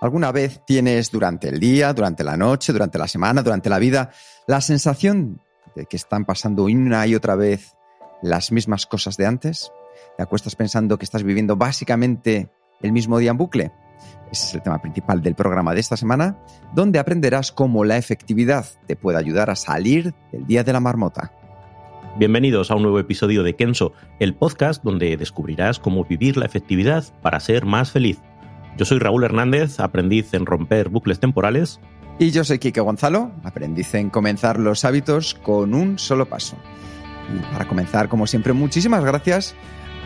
¿Alguna vez tienes durante el día, durante la noche, durante la semana, durante la vida, la sensación de que están pasando una y otra vez las mismas cosas de antes? ¿Te acuestas pensando que estás viviendo básicamente el mismo día en bucle? Ese es el tema principal del programa de esta semana, donde aprenderás cómo la efectividad te puede ayudar a salir del día de la marmota. Bienvenidos a un nuevo episodio de Kenso, el podcast donde descubrirás cómo vivir la efectividad para ser más feliz. Yo soy Raúl Hernández, aprendiz en romper bucles temporales. Y yo soy Quique Gonzalo, aprendiz en comenzar los hábitos con un solo paso. Y para comenzar, como siempre, muchísimas gracias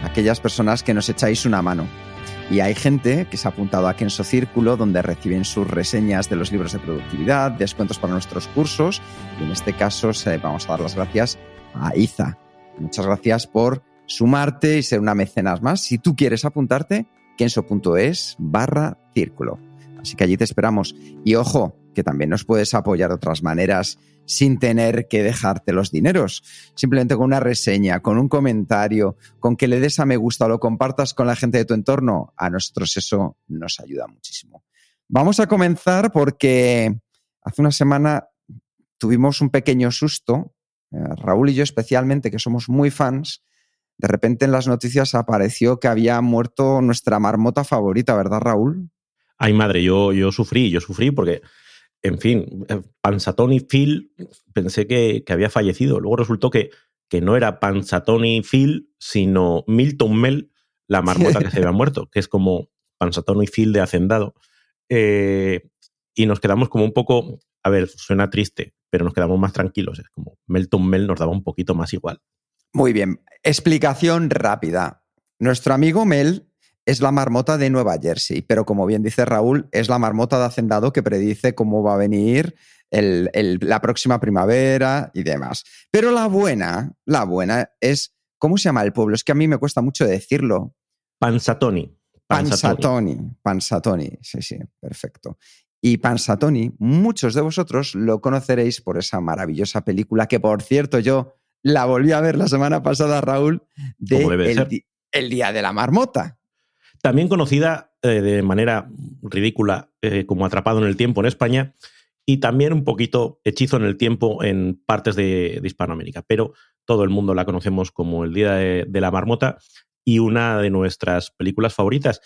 a aquellas personas que nos echáis una mano. Y hay gente que se ha apuntado a Kenso Círculo, donde reciben sus reseñas de los libros de productividad, descuentos para nuestros cursos. Y en este caso vamos a dar las gracias a Iza. Muchas gracias por sumarte y ser una mecenas más. Si tú quieres apuntarte, kenso.es barra círculo. Así que allí te esperamos. Y ojo, que también nos puedes apoyar de otras maneras sin tener que dejarte los dineros. Simplemente con una reseña, con un comentario, con que le des a me gusta o lo compartas con la gente de tu entorno. A nosotros eso nos ayuda muchísimo. Vamos a comenzar porque hace una semana tuvimos un pequeño susto. Eh, Raúl y yo especialmente, que somos muy fans, de repente en las noticias apareció que había muerto nuestra marmota favorita, ¿verdad, Raúl? Ay, madre, yo, yo sufrí, yo sufrí porque, en fin, Pansatoni Phil pensé que, que, había fallecido. Luego resultó que, que no era Pansatoni Phil, sino Milton Mel, la marmota que se había muerto, que es como Pansatoni Phil de Hacendado. Eh, y nos quedamos como un poco, a ver, suena triste, pero nos quedamos más tranquilos. Es como Melton Mel nos daba un poquito más igual. Muy bien. Explicación rápida. Nuestro amigo Mel es la marmota de Nueva Jersey, pero como bien dice Raúl, es la marmota de Hacendado que predice cómo va a venir el, el, la próxima primavera y demás. Pero la buena, la buena es, ¿cómo se llama el pueblo? Es que a mí me cuesta mucho decirlo. Pansatoni. Pansatoni. Pansatoni, sí, sí, perfecto. Y Pansatoni, muchos de vosotros lo conoceréis por esa maravillosa película que, por cierto, yo la volví a ver la semana pasada, Raúl, de el, el, Día de la Marmota. También conocida eh, de manera ridícula eh, como Atrapado en el Tiempo en España y también un poquito Hechizo en el Tiempo en partes de, de Hispanoamérica. Pero todo el mundo la conocemos como el Día de, de la Marmota y una de nuestras películas favoritas.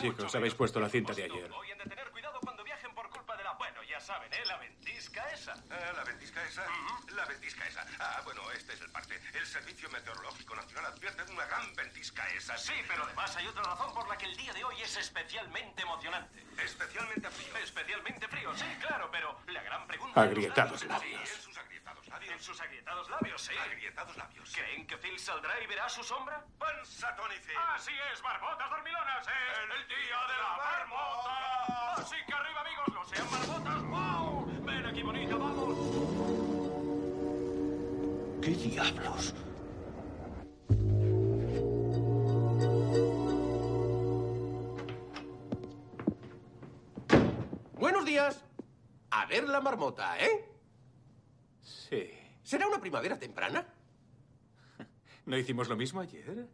Bien, chicos, habéis puesto la cinta de ayer. Voy a tener cuidado cuando viajen por culpa de la... Bueno, ya saben, ¿eh? La ventisca esa. Eh, ¿La ventisca esa? La ventisca esa. Ah, bueno, este es el parte. El Servicio Meteorológico Nacional advierte de una gran ventisca esa. Sí, pero además hay otra razón por la que el día de hoy es especialmente emocionante. Especialmente frío. Especialmente frío, sí, claro, pero la gran pregunta... Labios. sus agrietados labios. En sus agrietados labios, sí. Agrietados labios. ¿Creen que Phil saldrá y verá su sombra? Pansatoni Phil. Así es, marmotas dormilonas, es el, día de la marmota. Así que arriba, amigos, no sean marmotas. ¡Wow! Ven aquí, bonita, vamos. ¿Qué diablos? Buenos días. A ver la marmota, ¿eh? Sí. ¿Será una primavera temprana? ¿No hicimos lo mismo ayer?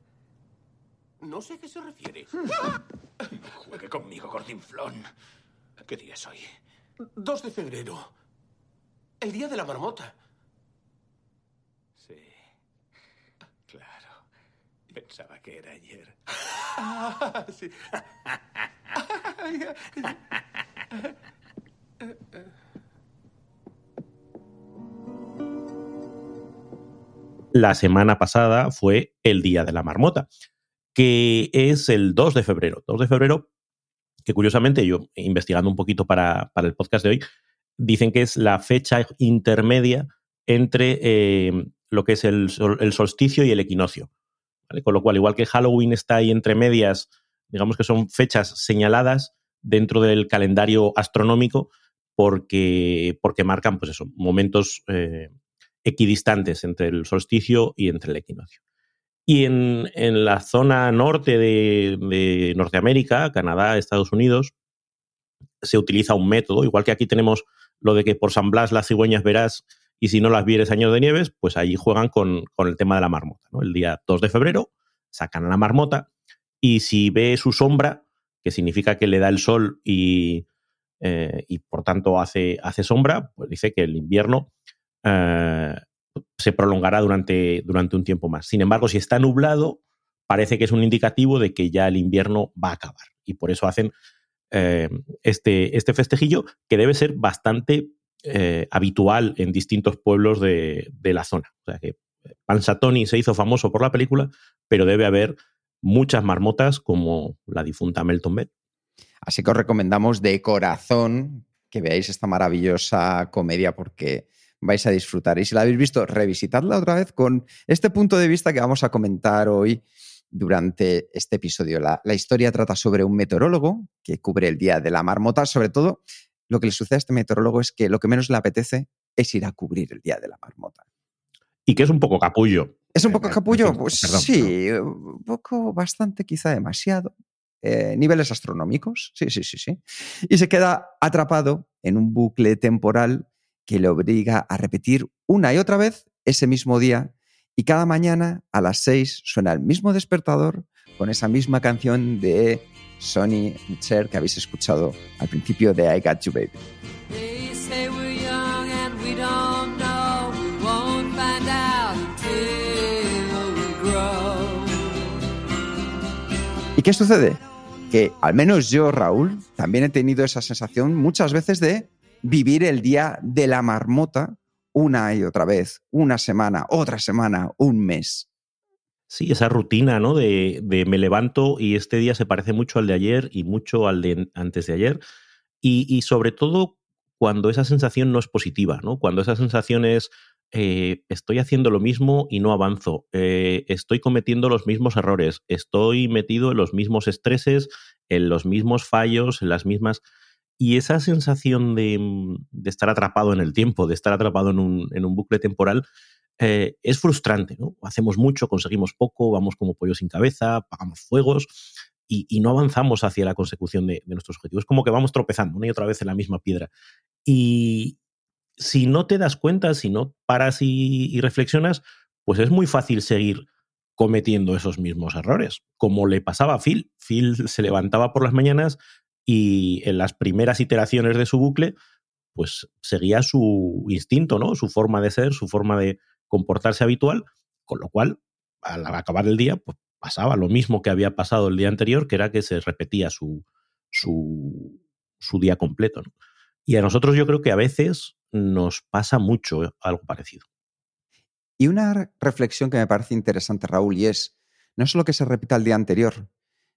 No sé a qué se refiere. Juegue conmigo, gordinflón. ¿Qué día es hoy? 2 de febrero. El día de la marmota. Sí. Claro. Pensaba que era ayer. sí. La semana pasada fue el Día de la Marmota, que es el 2 de febrero. 2 de febrero, que curiosamente yo, investigando un poquito para, para el podcast de hoy, dicen que es la fecha intermedia entre eh, lo que es el, sol- el solsticio y el equinoccio. Con lo cual, igual que Halloween está ahí entre medias, digamos que son fechas señaladas dentro del calendario astronómico porque, porque marcan pues eso, momentos eh, equidistantes entre el solsticio y entre el equinoccio. Y en, en la zona norte de, Norteamérica, Canadá, Estados Unidos, se utiliza un método, igual que aquí tenemos lo de que por San Blas las cigüeñas verás y si no las vieres años de nieves, pues allí juegan con, con el tema de la marmota. El día 2 de febrero sacan a la marmota y si ve su sombra, que significa que le da el sol y, eh, y por tanto hace, hace sombra, pues dice que el invierno eh, se prolongará durante, durante un tiempo más. Sin embargo, si está nublado, parece que es un indicativo de que ya el invierno va a acabar. Y por eso hacen eh, este, este festejillo que debe ser bastante eh, habitual en distintos pueblos de, de la zona. O sea que Pansatoni se hizo famoso por la película, pero debe haber muchas marmotas como la difunta Melton Bell. Así que os recomendamos de corazón que veáis esta maravillosa comedia porque vais a disfrutar. Y si la habéis visto, revisitadla otra vez con este punto de vista que vamos a comentar hoy durante este episodio. La, la historia trata sobre un meteorólogo que cubre el Día de la Marmota. Sobre todo, lo que le sucede a este meteorólogo es que lo que menos le apetece es ir a cubrir el Día de la Marmota. Y que es un poco capullo. ¿Es un poco Eh, capullo? Pues perdón, sí, un poco, bastante, quizá demasiado. Eh, niveles astronómicos, sí, sí, sí, sí. Y se queda atrapado en un bucle temporal que le obliga a repetir una y otra vez ese mismo día. Y cada mañana a las 6 suena el mismo despertador con esa misma canción de Sonny Cher que habéis escuchado al principio de I Got You Baby. ¿Y qué sucede? Que al menos yo, Raúl, también he tenido esa sensación muchas veces de vivir el día de la marmota una y otra vez, una semana, otra semana, un mes. Sí, esa rutina, ¿no? De, de me levanto y este día se parece mucho al de ayer y mucho al de antes de ayer. Y, y sobre todo cuando esa sensación no es positiva, ¿no? Cuando esa sensación es eh, estoy haciendo lo mismo y no avanzo, eh, estoy cometiendo los mismos errores, estoy metido en los mismos estreses, en los mismos fallos, en las mismas... Y esa sensación de, de estar atrapado en el tiempo, de estar atrapado en un, bucle temporal, eh, es frustrante, ¿no? Hacemos mucho, conseguimos poco, vamos como pollo sin cabeza, pagamos fuegos y, no avanzamos hacia la consecución de, nuestros objetivos. Como que vamos tropezando una y otra vez en la misma piedra. Y si no te das cuenta, si no paras y reflexionas, pues es muy fácil seguir cometiendo esos mismos errores, como le pasaba a Phil. Phil se levantaba por las mañanas y en las primeras iteraciones de su bucle, pues seguía su instinto, ¿no? Su forma de ser, su forma de comportarse habitual, con lo cual, al acabar el día, pues pasaba lo mismo que había pasado el día anterior, que era que se repetía su, su, su día completo. Y a nosotros yo creo que a veces nos pasa mucho algo parecido. Y una reflexión que me parece interesante, Raúl, y es no solo que se repita el día anterior,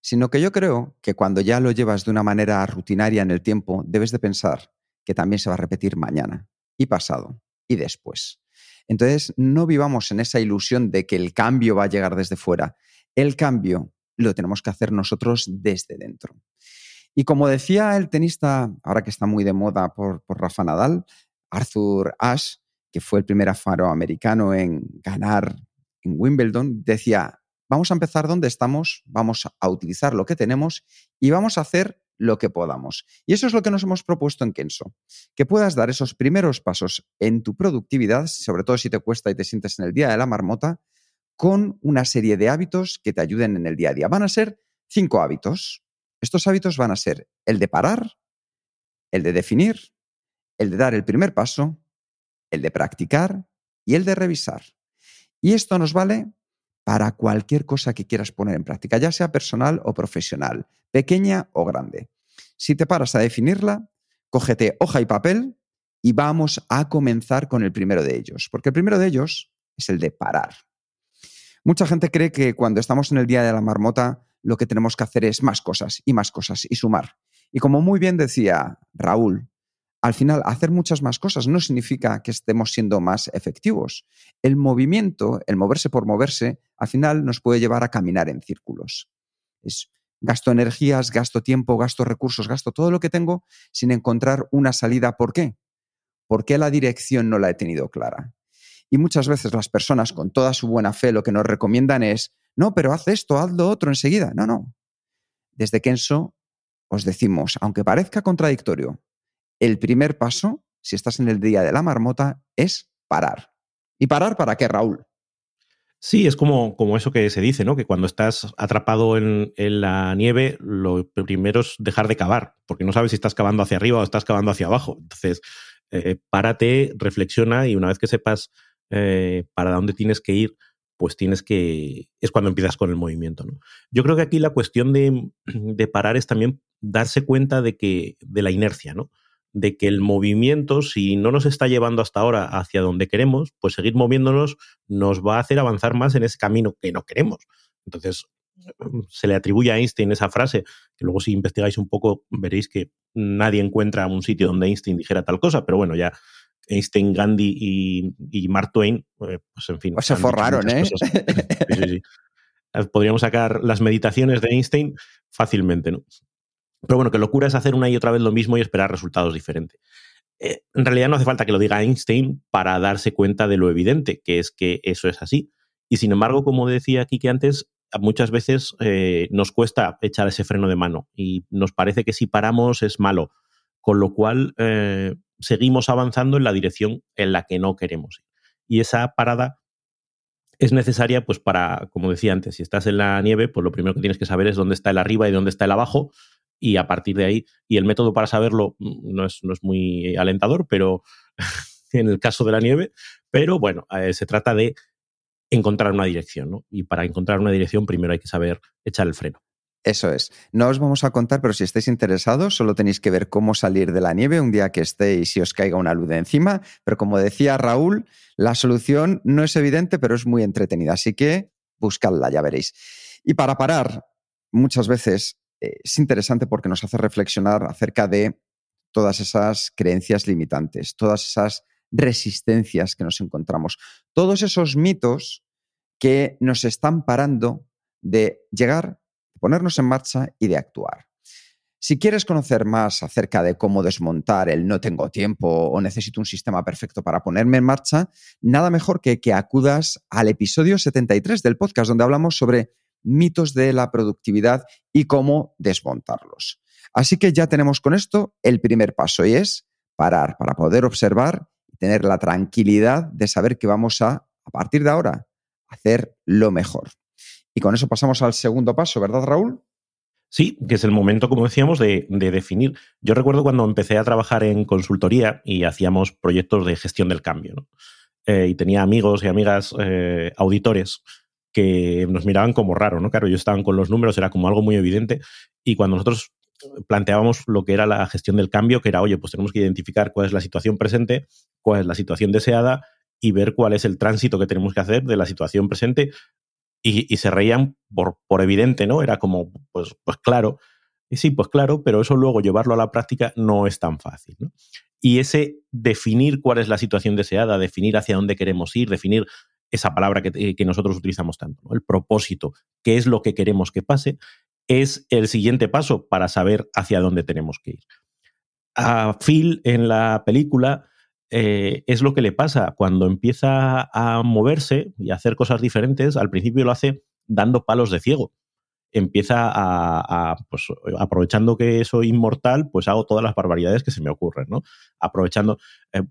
sino que yo creo que cuando ya lo llevas de una manera rutinaria en el tiempo, debes de pensar que también se va a repetir mañana y pasado y después. Entonces, no vivamos en esa ilusión de que el cambio va a llegar desde fuera. El cambio lo tenemos que hacer nosotros desde dentro. Y como decía el tenista, ahora que está muy de moda por, por Rafa Nadal, Arthur Ashe, que fue el primer afroamericano en ganar en Wimbledon, decía, vamos a empezar donde estamos, vamos a utilizar lo que tenemos y vamos a hacer lo que podamos. Y eso es lo que nos hemos propuesto en Kenso, que puedas dar esos primeros pasos en tu productividad, sobre todo si te cuesta y te sientes en el día de la marmota, con una serie de hábitos que te ayuden en el día a día. Van a ser cinco hábitos. Estos hábitos van a ser el de parar, el de definir, el de dar el primer paso, el de practicar y el de revisar. Y esto nos vale para cualquier cosa que quieras poner en práctica, ya sea personal o profesional, pequeña o grande. Si te paras a definirla, cógete hoja y papel y vamos a comenzar con el primero de ellos, porque el primero de ellos es el de parar. Mucha gente cree que cuando estamos en el día de la marmota lo que tenemos que hacer es más cosas y más cosas y sumar. Y como muy bien decía Raúl, al final hacer muchas más cosas no significa que estemos siendo más efectivos. El movimiento, el moverse por moverse, al final nos puede llevar a caminar en círculos. Es gasto energías, gasto tiempo, gasto recursos, gasto todo lo que tengo sin encontrar una salida. ¿Por qué? ¿Por qué la dirección no la he tenido clara? Y muchas veces las personas con toda su buena fe lo que nos recomiendan es, no, pero haz esto, haz lo otro enseguida. No, no. Desde Kenso os decimos, aunque parezca contradictorio, el primer paso, si estás en el día de la marmota, es parar. ¿Y parar para qué, Raúl? Sí, es como, como eso que se dice, ¿no? Que cuando estás atrapado en, en, la nieve, lo primero es dejar de cavar, porque no sabes si estás cavando hacia arriba o estás cavando hacia abajo. Entonces, eh, párate, reflexiona y una vez que sepas eh, para dónde tienes que ir, pues tienes que. es cuando empiezas con el movimiento. ¿no? Yo creo que aquí la cuestión de, de parar es también darse cuenta de que. de la inercia, ¿no? De que el movimiento, si no nos está llevando hasta ahora hacia donde queremos, pues seguir moviéndonos nos va a hacer avanzar más en ese camino que no queremos. Entonces, se le atribuye a Einstein esa frase, que luego si investigáis un poco veréis que nadie encuentra un sitio donde Einstein dijera tal cosa, pero bueno, ya Einstein, Gandhi y, y Mark Twain, eh, pues en fin. Pues se forraron, ¿eh? Sí, sí, sí. Podríamos sacar las meditaciones de Einstein fácilmente, ¿no? Pero bueno, que locura es hacer una y otra vez lo mismo y esperar resultados diferentes. Eh, en realidad no hace falta que lo diga Einstein para darse cuenta de lo evidente, que es que eso es así. Y sin embargo, como decía aquí que antes, muchas veces eh, nos cuesta echar ese freno de mano y nos parece que si paramos es malo, con lo cual eh, seguimos avanzando en la dirección en la que no queremos ir. Y esa parada es necesaria, pues para, como decía antes, si estás en la nieve, pues lo primero que tienes que saber es dónde está el arriba y dónde está el abajo, y a partir de ahí, y el método para saberlo mm, no es, no es muy alentador, pero en el caso de la nieve, pero bueno, eh, se trata de encontrar una dirección, ¿no? Y para encontrar una dirección primero hay que saber echar el freno. Eso es. No os vamos a contar, pero si estáis interesados, solo tenéis que ver cómo salir de la nieve un día que estéis y os caiga una luz de encima. Pero como decía Raúl, la solución no es evidente, pero es muy entretenida. Así que buscadla, ya veréis. Y para parar, muchas veces es interesante porque nos hace reflexionar acerca de todas esas creencias limitantes, todas esas resistencias que nos encontramos, todos esos mitos que nos están parando de llegar, de ponernos en marcha y de actuar. Si quieres conocer más acerca de cómo desmontar el no tengo tiempo o necesito un sistema perfecto para ponerme en marcha, nada mejor que que acudas al episodio 73 del podcast donde hablamos sobre mitos de la productividad y cómo desmontarlos. Así que ya tenemos con esto el primer paso y es parar para poder observar y tener la tranquilidad de saber que vamos a, a partir de ahora, hacer lo mejor. Y con eso pasamos al segundo paso, ¿verdad, Raúl? Sí, que es el momento, como decíamos, de, de, definir. Yo recuerdo cuando empecé a trabajar en consultoría y hacíamos proyectos de gestión del cambio, eh, y tenía amigos y amigas eh, auditores que nos miraban como raro, ¿no? Claro, ellos estaban con los números, era como algo muy evidente, y cuando nosotros planteábamos lo que era la gestión del cambio, que era, oye, pues tenemos que identificar cuál es la situación presente, cuál es la situación deseada y ver cuál es el tránsito que tenemos que hacer de la situación presente. Y, se reían por, por, evidente, ¿no? Era como, pues, pues claro, y sí, pues claro, pero eso luego llevarlo a la práctica no es tan fácil, ¿no? Y ese definir cuál es la situación deseada, definir hacia dónde queremos ir, definir esa palabra que, eh, que nosotros utilizamos tanto, ¿no? el propósito, qué es lo que queremos que pase, es el siguiente paso para saber hacia dónde tenemos que ir. A Phil en la película eh, es lo que le pasa cuando empieza a moverse y a hacer cosas diferentes, al principio lo hace dando palos de ciego. Empieza a, pues, aprovechando que soy inmortal, pues hago todas las barbaridades que se me ocurren. Aprovechando. Eh,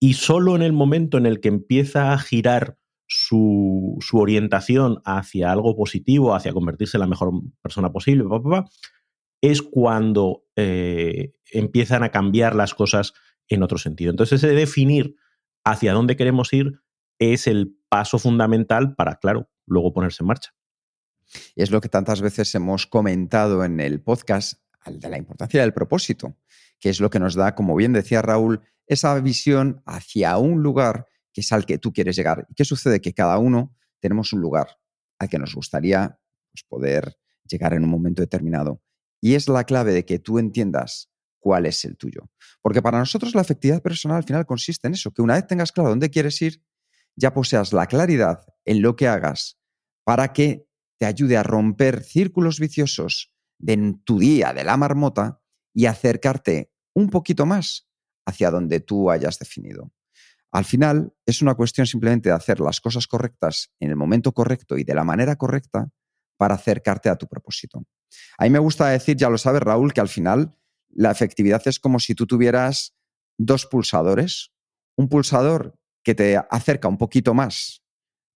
y solo en el momento en el que empieza a girar su, su, orientación hacia algo positivo, hacia convertirse en la mejor persona posible, es cuando eh, empiezan a cambiar las cosas en otro sentido. Entonces, ese definir hacia dónde queremos ir es el paso fundamental para, claro, luego ponerse en marcha. Y es lo que tantas veces hemos comentado en el podcast, de la importancia del propósito, que es lo que nos da, como bien decía Raúl, esa visión hacia un lugar que es al que tú quieres llegar. ¿Y qué sucede? Que cada uno tenemos un lugar al que nos gustaría pues, poder llegar en un momento determinado. Y es la clave de que tú entiendas cuál es el tuyo. Porque para nosotros la efectividad personal al final consiste en eso, que una vez tengas claro dónde quieres ir, ya poseas la claridad en lo que hagas para que te ayude a romper círculos viciosos de tu día de la marmota y acercarte un poquito más hacia donde tú hayas definido. Al final es una cuestión simplemente de hacer las cosas correctas en el momento correcto y de la manera correcta para acercarte a tu propósito. A mí me gusta decir, ya lo sabes Raúl, que al final la efectividad es como si tú tuvieras dos pulsadores. Un pulsador que te acerca un poquito más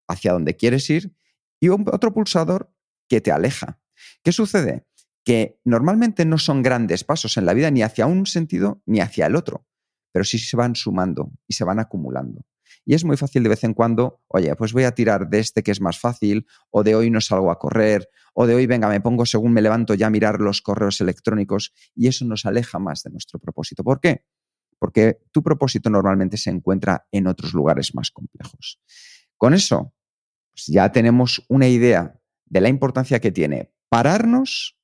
hacia donde quieres ir y otro pulsador que te aleja. ¿Qué sucede? Que normalmente no son grandes pasos en la vida ni hacia un sentido ni hacia el otro, pero sí se van sumando y se van acumulando. Y es muy fácil de vez en cuando, oye, pues voy a tirar de este que es más fácil, o de hoy no salgo a correr, o de hoy, venga, me pongo según me levanto ya a mirar los correos electrónicos, y eso nos aleja más de nuestro propósito. ¿Por qué? Porque tu propósito normalmente se encuentra en otros lugares más complejos. Con eso, pues ya tenemos una idea de la importancia que tiene pararnos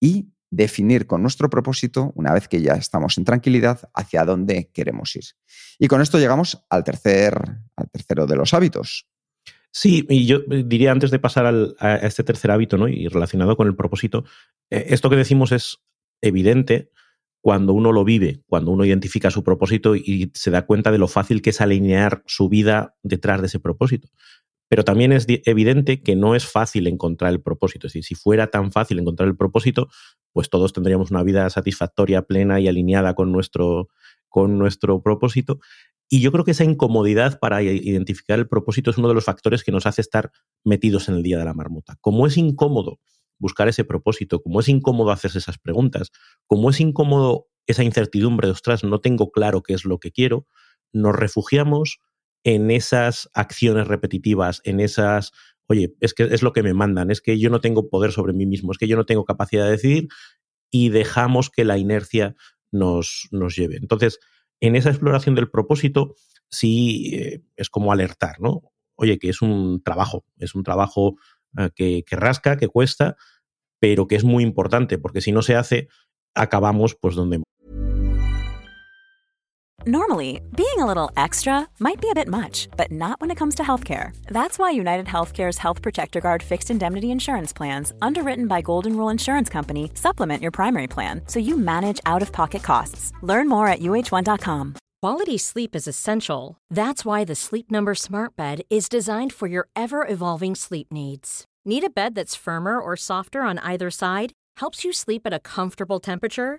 y definir con nuestro propósito, una vez que ya estamos en tranquilidad, hacia dónde queremos ir. Y con esto llegamos al, tercer, al tercero de los hábitos. Sí, y yo diría antes de pasar a este tercer hábito, ¿no? Y relacionado con el propósito, eh, esto que decimos es evidente cuando uno lo vive, cuando uno identifica su propósito y se da cuenta de lo fácil que es alinear su vida detrás de ese propósito. Pero también es evidente que no es fácil encontrar el propósito. Es decir, si fuera tan fácil encontrar el propósito, pues todos tendríamos una vida satisfactoria, plena y alineada con nuestro, con nuestro propósito. Y yo creo que esa incomodidad para identificar el propósito es uno de los factores que nos hace estar metidos en el día de la marmota. Como es incómodo buscar ese propósito, como es incómodo hacerse esas preguntas, como es incómodo esa incertidumbre de, ostras, no tengo claro qué es lo que quiero, nos refugiamos en esas acciones repetitivas, en esas, oye, es que es lo que me mandan, es que yo no tengo poder sobre mí mismo, es que yo no tengo capacidad de decidir y dejamos que la inercia nos, nos lleve. Entonces, en esa exploración del propósito, sí eh, es como alertar, ¿no? Oye, que es un trabajo, es un trabajo eh, que, que rasca, que cuesta, pero que es muy importante, porque si no se hace, acabamos pues donde Normally, being a little extra might be a bit much, but not when it comes to healthcare. That's why United Healthcare's Health Protector Guard fixed indemnity insurance plans, underwritten by Golden Rule Insurance Company, supplement your primary plan so you manage out of pocket costs. Learn more at uh1.com. Quality sleep is essential. That's why the Sleep Number Smart Bed is designed for your ever evolving sleep needs. Need a bed that's firmer or softer on either side? Helps you sleep at a comfortable temperature?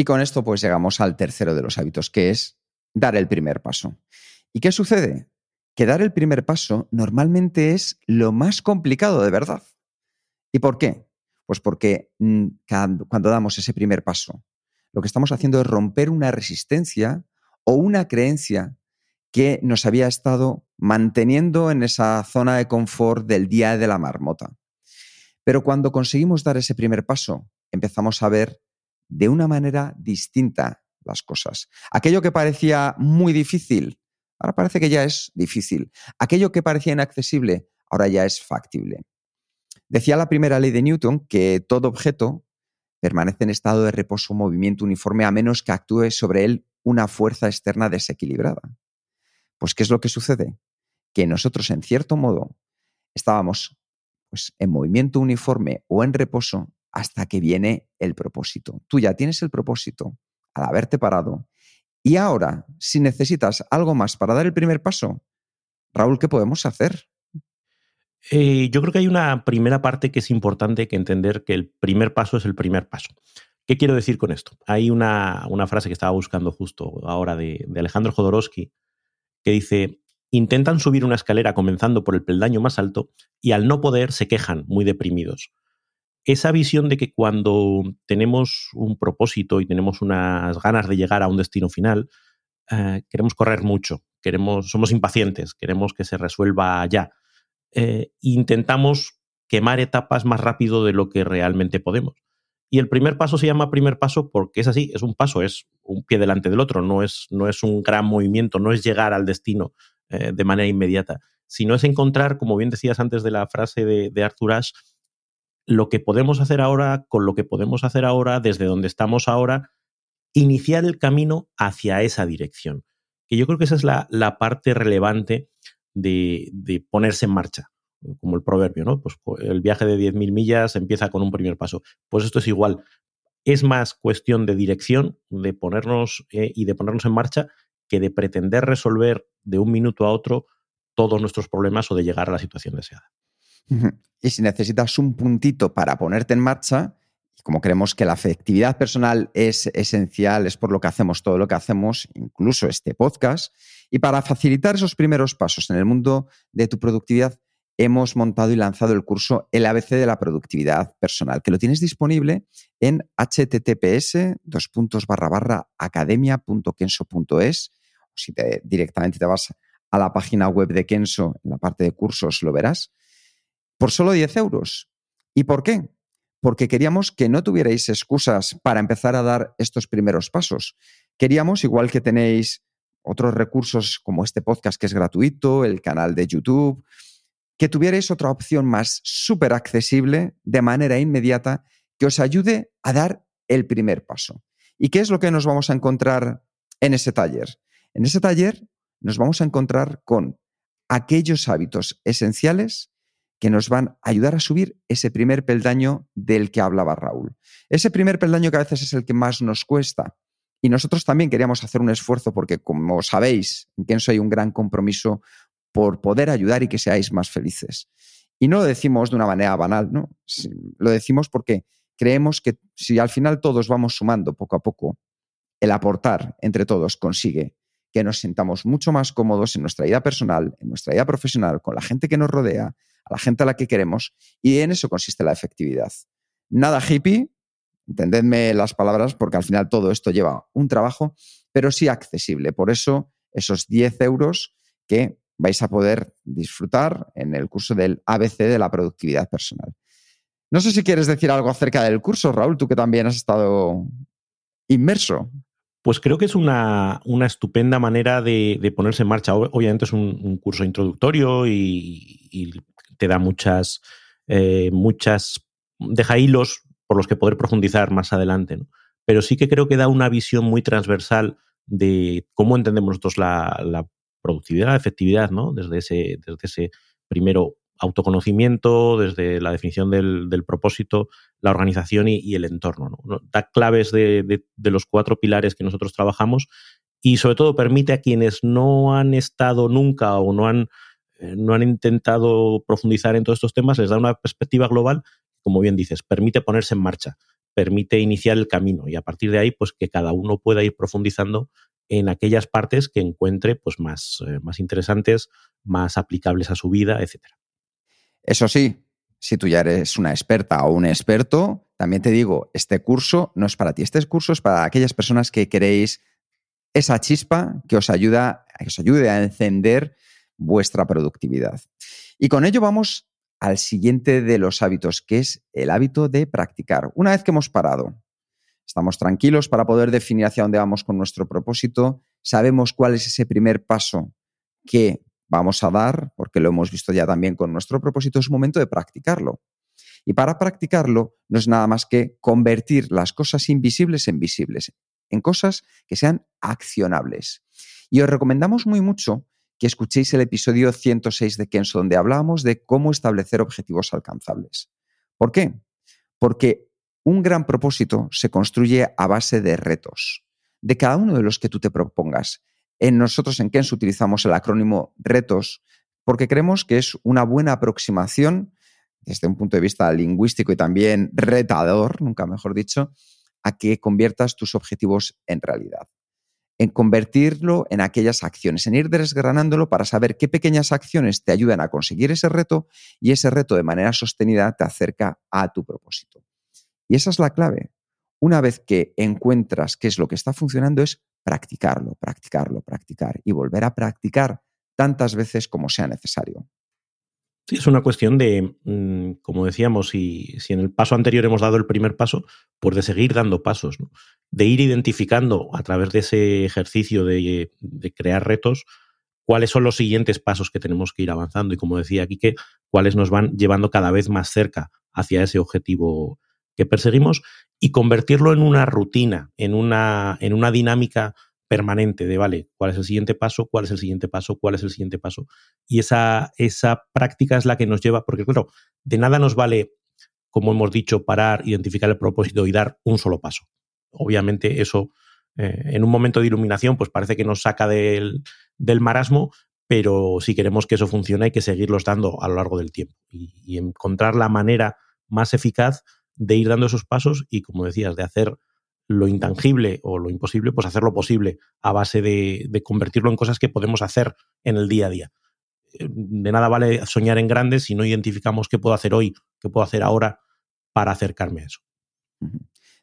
Y con esto pues llegamos al tercero de los hábitos, que es dar el primer paso. ¿Y qué sucede? Que dar el primer paso normalmente es lo más complicado de verdad. ¿Y por qué? Pues porque mm, cuando damos ese primer paso, lo que estamos haciendo es romper una resistencia o una creencia que nos había estado manteniendo en esa zona de confort del día de la marmota. Pero cuando conseguimos dar ese primer paso, empezamos a ver de una manera distinta las cosas. Aquello que parecía muy difícil, ahora parece que ya es difícil. Aquello que parecía inaccesible, ahora ya es factible. Decía la primera ley de Newton que todo objeto permanece en estado de reposo o movimiento uniforme a menos que actúe sobre él una fuerza externa desequilibrada. Pues, ¿qué es lo que sucede? Que nosotros, en cierto modo, estábamos pues, en movimiento uniforme o en reposo hasta que viene el propósito. Tú ya tienes el propósito al haberte parado. Y ahora, si necesitas algo más para dar el primer paso, Raúl, ¿qué podemos hacer? Eh, yo creo que hay una primera parte que es importante que entender que el primer paso es el primer paso. ¿Qué quiero decir con esto? Hay una, frase que estaba buscando justo ahora de, de Alejandro Jodorowsky que dice, intentan subir una escalera comenzando por el peldaño más alto y al no poder se quejan muy deprimidos. Esa visión de que cuando tenemos un propósito y tenemos unas ganas de llegar a un destino final, eh, queremos correr mucho, queremos, somos impacientes, queremos que se resuelva ya. Eh, intentamos quemar etapas más rápido de lo que realmente podemos. Y el primer paso se llama primer paso porque es así, es un paso, es un pie delante del otro, no es, no es un gran movimiento, no es llegar al destino eh, de manera inmediata, sino es encontrar, como bien decías antes de la frase de, Arthur Ashe, lo que podemos hacer ahora con lo que podemos hacer ahora, desde donde estamos ahora, iniciar el camino hacia esa dirección. Que yo creo que esa es la, parte relevante de, de, ponerse en marcha, como el proverbio, ¿no? Pues el viaje de 10.000 millas empieza con un primer paso. Pues esto es igual. Es más cuestión de dirección, de ponernos eh, y de ponernos en marcha, que de pretender resolver de un minuto a otro todos nuestros problemas o de llegar a la situación deseada. Y si necesitas un puntito para ponerte en marcha, como creemos que la afectividad personal es esencial, es por lo que hacemos todo lo que hacemos, incluso este podcast, y para facilitar esos primeros pasos en el mundo de tu productividad, hemos montado y lanzado el curso El ABC de la productividad personal, que lo tienes disponible en https academia.kenso.es. O si te, directamente te vas a la página web de Kenso, en la parte de cursos, lo verás, por solo 10 euros. ¿Y por qué? porque queríamos que no tuvierais excusas para empezar a dar estos primeros pasos. Queríamos, igual que tenéis otros recursos como este podcast que es gratuito, el canal de YouTube, que tuvierais otra opción más súper accesible de manera inmediata que os ayude a dar el primer paso. ¿Y qué es lo que nos vamos a encontrar en ese taller? En ese taller nos vamos a encontrar con aquellos hábitos esenciales que nos van a ayudar a subir ese primer peldaño del que hablaba Raúl. Ese primer peldaño que a veces es el que más nos cuesta. Y nosotros también queríamos hacer un esfuerzo porque, como sabéis, en Kenso hay un gran compromiso por poder ayudar y que seáis más felices. Y no lo decimos de una manera banal, ¿no? Lo decimos porque creemos que si al final todos vamos sumando poco a poco, el aportar entre todos consigue que nos sintamos mucho más cómodos en nuestra vida personal, en nuestra vida profesional, con la gente que nos rodea, a la gente a la que queremos, y en eso consiste la efectividad. Nada hippie, entendedme las palabras, porque al final todo esto lleva un trabajo, pero sí accesible. Por eso, esos 10 euros que vais a poder disfrutar en el curso del ABC de la productividad personal. No sé si quieres decir algo acerca del curso, Raúl, tú que también has estado inmerso. Pues creo que es una, una estupenda manera de, ponerse en marcha. Obviamente es un, un curso introductorio y, te da muchas, eh, muchas, deja hilos por los que poder profundizar más adelante. ¿no? Pero sí que creo que da una visión muy transversal de cómo entendemos nosotros la, productividad, la efectividad, ¿no? Desde ese, desde ese primero autoconocimiento, desde la definición del, del propósito, la organización y, el entorno. ¿no? Da claves de, de, los cuatro pilares que nosotros trabajamos y sobre todo permite a quienes no han estado nunca o no han no han intentado profundizar en todos estos temas, les da una perspectiva global, como bien dices, permite ponerse en marcha, permite iniciar el camino y a partir de ahí, pues que cada uno pueda ir profundizando en aquellas partes que encuentre pues, más, eh, más interesantes, más aplicables a su vida, etc. Eso sí, si tú ya eres una experta o un experto, también te digo, este curso no es para ti, este curso es para aquellas personas que queréis esa chispa que os ayuda, que os ayude a encender vuestra productividad. Y con ello vamos al siguiente de los hábitos, que es el hábito de practicar. Una vez que hemos parado, estamos tranquilos para poder definir hacia dónde vamos con nuestro propósito, sabemos cuál es ese primer paso que vamos a dar, porque lo hemos visto ya también con nuestro propósito, es momento de practicarlo. Y para practicarlo no es nada más que convertir las cosas invisibles en visibles, en cosas que sean accionables. Y os recomendamos muy mucho que escuchéis el episodio 106 de Kenso, donde hablábamos de cómo establecer objetivos alcanzables. ¿Por qué? Porque un gran propósito se construye a base de retos, de cada uno de los que tú te propongas. En nosotros en Kenso utilizamos el acrónimo retos, porque creemos que es una buena aproximación desde un punto de vista lingüístico y también retador, nunca mejor dicho, a que conviertas tus objetivos en realidad. En convertirlo en aquellas acciones, en ir desgranándolo para saber qué pequeñas acciones te ayudan a conseguir ese reto y ese reto de manera sostenida te acerca a tu propósito. Y esa es la clave. Una vez que encuentras qué es lo que está funcionando es practicarlo, practicarlo, practicar y volver a practicar tantas veces como sea necesario. Sí, es una cuestión de, mm, como decíamos, si, si, en el paso anterior hemos dado el primer paso, pues de seguir dando pasos, ¿no? De ir identificando a través de ese ejercicio de, crear retos cuáles son los siguientes pasos que tenemos que ir avanzando y, como decía Quique, cuáles nos van llevando cada vez más cerca hacia ese objetivo que perseguimos y convertirlo en una rutina, en una, en una dinámica permanente de, vale, cuál es el siguiente paso, cuál es el siguiente paso, cuál es el siguiente paso. Y esa, esa práctica es la que nos lleva, porque claro, de nada nos vale, como hemos dicho, parar, identificar el propósito y dar un solo paso. Obviamente eso, eh, en un momento de iluminación, pues parece que nos saca del, del, marasmo, pero si queremos que eso funcione hay que seguirlos dando a lo largo del tiempo y, encontrar la manera más eficaz de ir dando esos pasos y, como decías, de hacer lo intangible o lo imposible, pues hacer lo posible a base de, de, convertirlo en cosas que podemos hacer en el día a día. Eh, de nada vale soñar en grande si no identificamos qué puedo hacer hoy, qué puedo hacer ahora para acercarme a eso.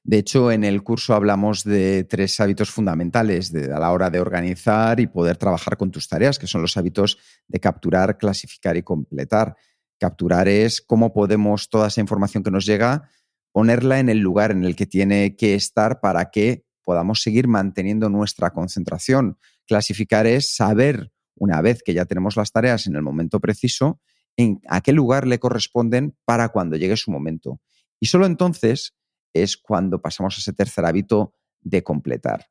De hecho, en el curso hablamos de tres hábitos fundamentales a la hora de organizar y poder trabajar con tus tareas, que son los hábitos de capturar, clasificar y completar. Capturar es cómo podemos toda esa información que nos llega ponerla en el lugar en el que tiene que estar para que podamos seguir manteniendo nuestra concentración. Clasificar es saber, una vez que ya tenemos las tareas en el momento preciso, en a qué lugar le corresponden para cuando llegue su momento. Y solo entonces es cuando pasamos a ese tercer hábito de completar.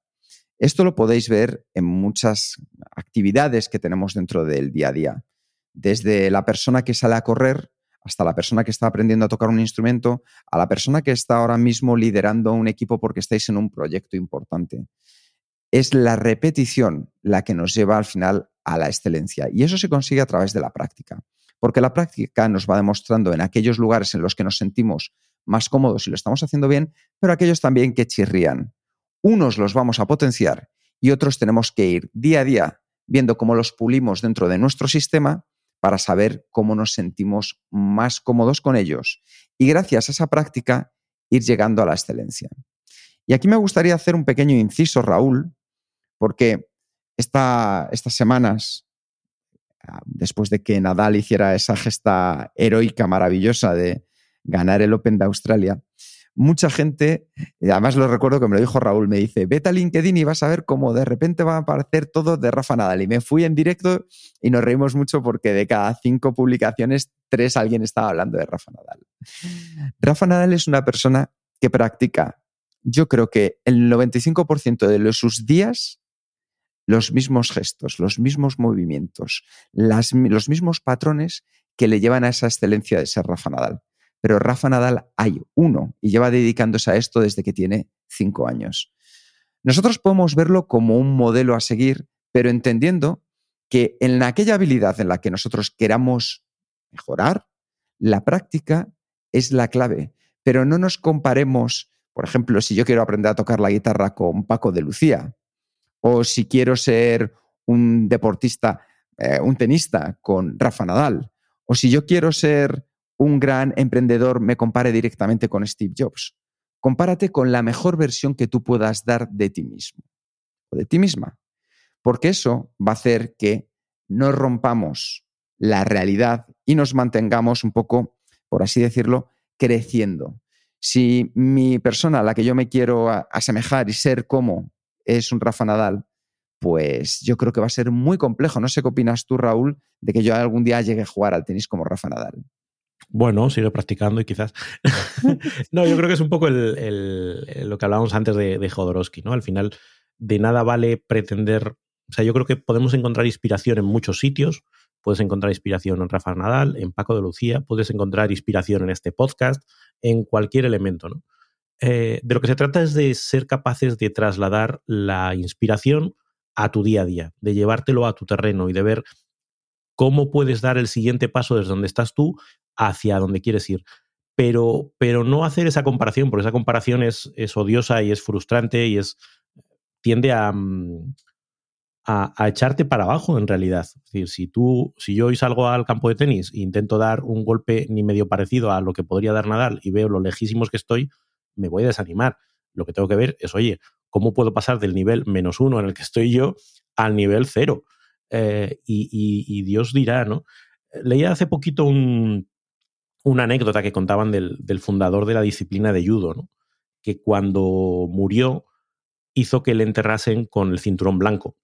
Esto lo podéis ver en muchas actividades que tenemos dentro del día a día. Desde la persona que sale a correr hasta la persona que está aprendiendo a tocar un instrumento, a la persona que está ahora mismo liderando un equipo porque estáis en un proyecto importante. Es la repetición la que nos lleva al final a la excelencia. Y eso se consigue a través de la práctica. Porque la práctica nos va demostrando en aquellos lugares en los que nos sentimos más cómodos y lo estamos haciendo bien, pero aquellos también que chirrían. Unos los vamos a potenciar y otros tenemos que ir día a día viendo cómo los pulimos dentro de nuestro sistema para saber cómo nos sentimos más cómodos con ellos y gracias a esa práctica ir llegando a la excelencia. Y aquí me gustaría hacer un pequeño inciso, Raúl, porque esta, estas semanas, ah, después de que Nadal hiciera esa gesta heroica, maravillosa de ganar el Open de Australia, mucha gente, además lo recuerdo que me lo dijo Raúl, me dice, vete a LinkedIn y vas a ver cómo de repente va a aparecer todo de Rafa Nadal. Y me fui en directo y nos reímos mucho porque de cada cinco publicaciones, tres alguien estaba hablando de Rafa Nadal. Rafa Nadal es una persona que practica, yo creo que el 95% de sus días, los mismos gestos, los mismos movimientos, los mismos patrones que le llevan a esa excelencia de ser Rafa Nadal pero Rafa Nadal hay uno y lleva dedicándose a esto desde que tiene cinco años. Nosotros podemos verlo como un modelo a seguir, pero entendiendo que en aquella habilidad en la que nosotros queramos mejorar, la práctica es la clave. Pero no nos comparemos, por ejemplo, si yo quiero aprender a tocar la guitarra con Paco de Lucía, o si quiero ser un deportista, eh, un tenista con Rafa Nadal, o si yo quiero ser un gran emprendedor me compare directamente con Steve Jobs. Compárate con la mejor versión que tú puedas dar de ti mismo o de ti misma. Porque eso va a hacer que no rompamos la realidad y nos mantengamos un poco, por así decirlo, creciendo. Si mi persona a la que yo me quiero asemejar y ser como es un Rafa Nadal, pues yo creo que va a ser muy complejo. No sé qué opinas tú, Raúl, de que yo algún día llegue a jugar al tenis como Rafa Nadal. Bueno, sigue practicando y quizás. no, yo creo que es un poco el, lo que hablábamos antes de, de Jodorowsky, ¿no? Al final, de nada vale pretender. O sea, yo creo que podemos encontrar inspiración en muchos sitios. Puedes encontrar inspiración en Rafa Nadal, en Paco de Lucía, puedes encontrar inspiración en este podcast, en cualquier elemento, ¿no? Eh, de lo que se trata es de ser capaces de trasladar la inspiración a tu día a día, de llevártelo a tu terreno y de ver cómo puedes dar el siguiente paso desde donde estás tú hacia donde quieres ir. Pero, pero no hacer esa comparación, porque esa comparación es, es odiosa y es frustrante y es tiende a, mm, a, a, echarte para abajo en realidad. Es decir, si tú, si yo hoy salgo al campo de tenis e intento dar un golpe ni medio parecido a lo que podría dar Nadal y veo lo lejísimos que estoy, me voy a desanimar. Lo que tengo que ver es, oye, ¿cómo puedo pasar del nivel menos uno en el que estoy yo al nivel cero? Eh, y, y, y, Dios dirá, ¿no? Leía hace poquito un, una anécdota que contaban del, del, fundador de la disciplina de judo, ¿no? que cuando murió hizo que le enterrasen con el cinturón blanco.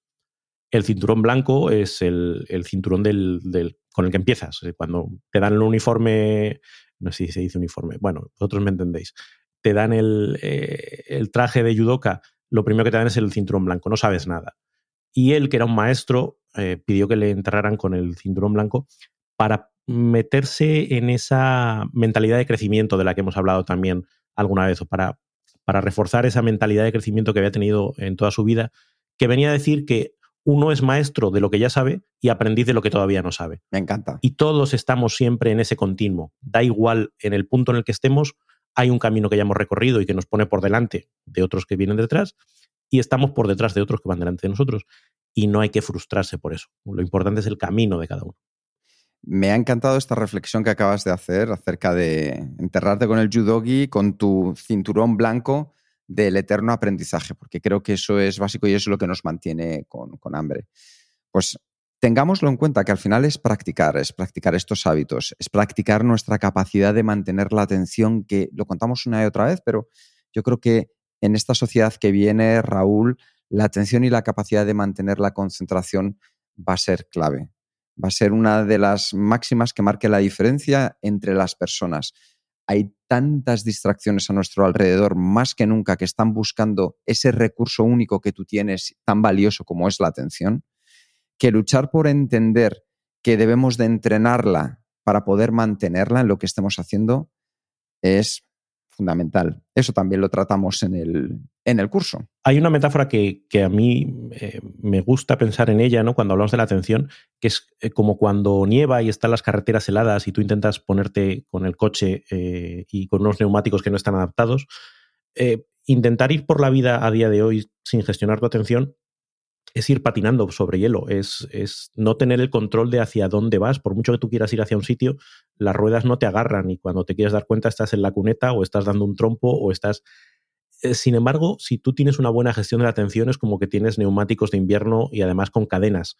El cinturón blanco es el, el cinturón del, del, con el que empiezas. Cuando te dan el uniforme, no sé si se dice uniforme, bueno, vosotros me entendéis, te dan el, eh, el traje de judoka, lo primero que te dan es el cinturón blanco, no sabes nada. Y él, que era un maestro, eh, pidió que le enterraran con el cinturón blanco para meterse en esa mentalidad de crecimiento de la que hemos hablado también alguna vez, o para, para reforzar esa mentalidad de crecimiento que había tenido en toda su vida, que venía a decir que uno es maestro de lo que ya sabe y aprendiz de lo que todavía no sabe. Me encanta. Y todos estamos siempre en ese continuo. Da igual en el punto en el que estemos, hay un camino que ya hemos recorrido y que nos pone por delante de otros que vienen detrás y estamos por detrás de otros que van delante de nosotros. Y no hay que frustrarse por eso. Lo importante es el camino de cada uno. Me ha encantado esta reflexión que acabas de hacer acerca de enterrarte con el judogi, con tu cinturón blanco del eterno aprendizaje, porque creo que eso es básico y eso es lo que nos mantiene con, con hambre. Pues tengámoslo en cuenta que al final es practicar, es practicar estos hábitos, es practicar nuestra capacidad de mantener la atención, que lo contamos una y otra vez, pero yo creo que en esta sociedad que viene, Raúl, la atención y la capacidad de mantener la concentración va a ser clave. Va a ser una de las máximas que marque la diferencia entre las personas. Hay tantas distracciones a nuestro alrededor, más que nunca, que están buscando ese recurso único que tú tienes, tan valioso como es la atención, que luchar por entender que debemos de entrenarla para poder mantenerla en lo que estemos haciendo es fundamental. Eso también lo tratamos en el, en el curso. Hay una metáfora que, que a mí eh, me gusta pensar en ella, ¿no? Cuando hablamos de la atención, que es eh, como cuando nieva y están las carreteras heladas y tú intentas ponerte con el coche eh, y con unos neumáticos que no están adaptados. Intentar ir por la vida a día de hoy sin gestionar tu atención es ir patinando sobre hielo, es, es, no tener el control de hacia dónde vas. Por mucho que tú quieras ir hacia un sitio, las ruedas no te agarran y cuando te quieres dar cuenta estás en la cuneta o estás dando un trompo o estás... Eh, sin embargo, si tú tienes una buena gestión de la atención es como que tienes neumáticos de invierno y además con cadenas.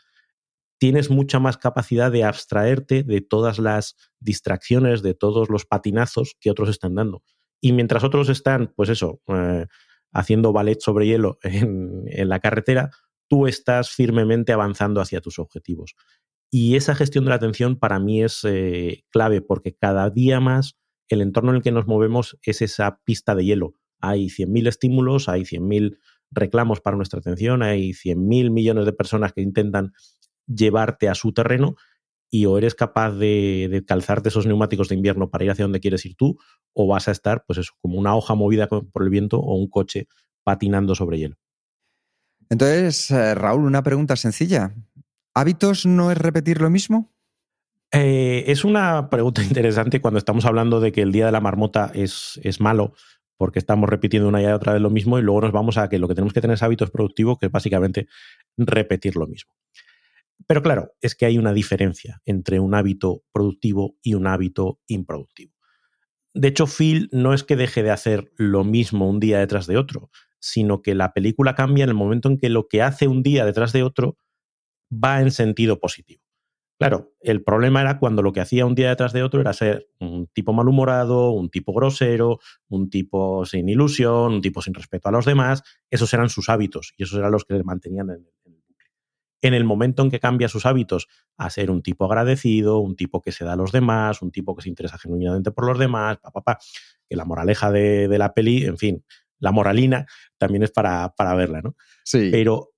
Tienes mucha más capacidad de abstraerte de todas las distracciones, de todos los patinazos que otros están dando. Y mientras otros están, pues eso, eh, haciendo ballet sobre hielo en, la carretera, tú estás firmemente avanzando hacia tus objetivos. Y esa gestión de la atención para mí es eh, clave porque cada día más el entorno en el que nos movemos es esa pista de hielo. Hay 100.000 estímulos, hay 100.000 reclamos para nuestra atención, hay 100.000 millones de personas que intentan llevarte a su terreno y o eres capaz de, de, calzarte esos neumáticos de invierno para ir hacia donde quieres ir tú o vas a estar, pues eso, como una hoja movida por el viento o un coche patinando sobre hielo. Entonces, eh, Raúl, una pregunta sencilla. ¿Hábitos no es repetir lo mismo? Eh, es una pregunta interesante cuando estamos hablando de que el día de la marmota es, es malo, porque estamos repitiendo una y otra vez lo mismo y luego nos vamos a que lo que tenemos que tener es hábitos productivos, que es básicamente repetir lo mismo. Pero claro, es que hay una diferencia entre un hábito productivo y un hábito improductivo. De hecho, Phil no es que deje de hacer lo mismo un día detrás de otro, sino que la película cambia en el momento en que lo que hace un día detrás de otro va en sentido positivo. Claro, el problema era cuando lo que hacía un día detrás de otro era ser un tipo malhumorado, un tipo grosero, un tipo sin ilusión, un tipo sin respeto a los demás. Esos eran sus hábitos y esos eran los que le mantenían en, el bucle. En el momento en que cambia sus hábitos a ser un tipo agradecido, un tipo que se da a los demás, un tipo que se interesa genuinamente por los demás, pa, pa, pa, que la moraleja de, de la peli, en fin, la moralina también es para, para verla, ¿no? Sí. Pero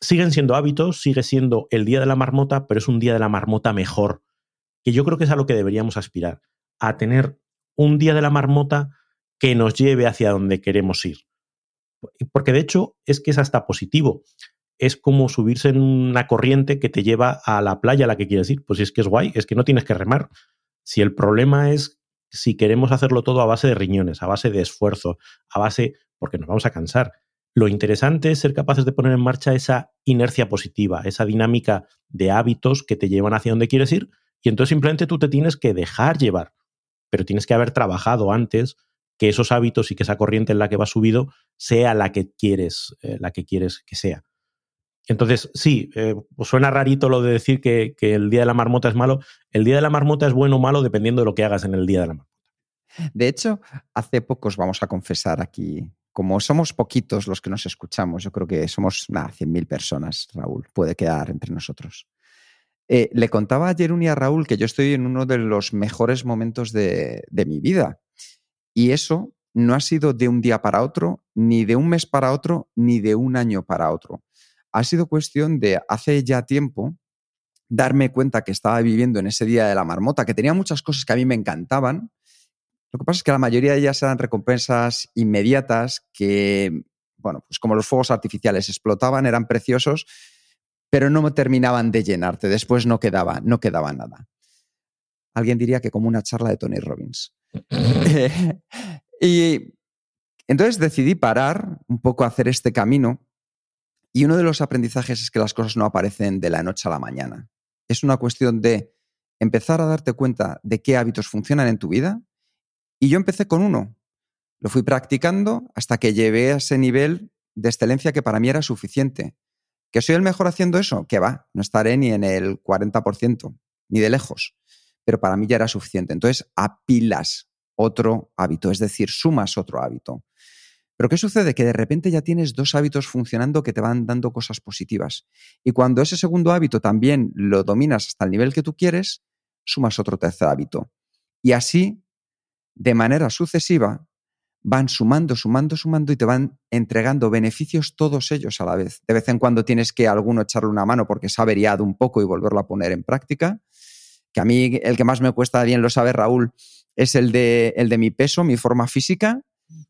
siguen siendo hábitos, sigue siendo el día de la marmota, pero es un día de la marmota mejor, que yo creo que es a lo que deberíamos aspirar, a tener un día de la marmota que nos lleve hacia donde queremos ir. Porque de hecho es que es hasta positivo. es como subirse en una corriente que te lleva a la playa a la que quieres ir. Pues es que es guay, es que no tienes que remar. Si el problema es si queremos hacerlo todo a base de riñones, a base de esfuerzo, a base, porque nos vamos a cansar. Lo interesante es ser capaces de poner en marcha esa inercia positiva, esa dinámica de hábitos que te llevan hacia donde quieres ir, y entonces simplemente tú te tienes que dejar llevar, pero tienes que haber trabajado antes que esos hábitos y que esa corriente en la que vas subido sea la que quieres, eh, la que quieres que sea. Entonces, sí, eh, pues suena rarito lo de decir que, que, el día de la marmota es malo. El día de la marmota es bueno o malo dependiendo de lo que hagas en el día de la marmota. De hecho, hace pocos vamos a confesar aquí, como somos poquitos los que nos escuchamos, yo creo que somos nada, 100.000 personas, Raúl, puede quedar entre nosotros. Eh, le contaba ayer un a Raúl que yo estoy en uno de los mejores momentos de mi vida. Y eso no ha sido de un día para otro, ni de un mes para otro, ni de un año para otro ha sido cuestión de hace ya tiempo darme cuenta que estaba viviendo en ese día de la marmota, que tenía muchas cosas que a mí me encantaban. Lo que pasa es que la mayoría de ellas eran recompensas inmediatas que, bueno, pues como los fuegos artificiales explotaban, eran preciosos, pero no terminaban de llenarte. Después no quedaba, no quedaba nada. Alguien diría que como una charla de Tony Robbins. y entonces decidí parar un poco a hacer este camino y uno de los aprendizajes es que las cosas no aparecen de la noche a la mañana. Es una cuestión de empezar a darte cuenta de qué hábitos funcionan en tu vida. Y yo empecé con uno. Lo fui practicando hasta que llevé a ese nivel de excelencia que para mí era suficiente. ¿Que soy el mejor haciendo eso? Que va, no estaré ni en el 40%, ni de lejos. Pero para mí ya era suficiente. Entonces, apilas otro hábito, es decir, sumas otro hábito. Pero ¿qué sucede? Que de repente ya tienes dos hábitos funcionando que te van dando cosas positivas. Y cuando ese segundo hábito también lo dominas hasta el nivel que tú quieres, sumas otro tercer hábito. Y así, de manera sucesiva, van sumando, sumando, sumando y te van entregando beneficios todos ellos a la vez. De vez en cuando tienes que a alguno echarle una mano porque se ha averiado un poco y volverlo a poner en práctica. Que a mí el que más me cuesta bien lo sabe Raúl es el de, el de mi peso, mi forma física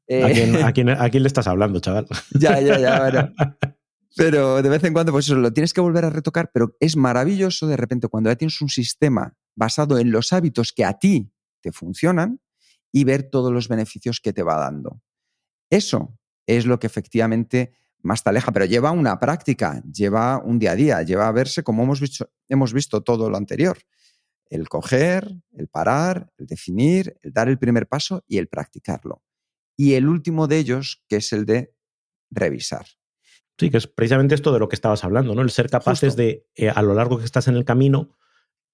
eh, ¿A, quién, a, quién, le estás hablando, chaval? Ya, ya, ya. Bueno. Pero de vez en cuando, pues eso, lo tienes que volver a retocar, pero es maravilloso de repente cuando ya tienes un sistema basado en los hábitos que a ti te funcionan y ver todos los beneficios que te va dando. Eso es lo que efectivamente más te aleja, pero lleva una práctica, lleva un día a día, lleva a verse como hemos visto, hemos visto todo lo anterior. El coger, el parar, el definir, el dar el primer paso y el practicarlo y el último de ellos, que es el de revisar. Sí, que es precisamente esto de lo que estabas hablando, ¿no? El ser capaces de, eh, a lo largo que estás en el camino,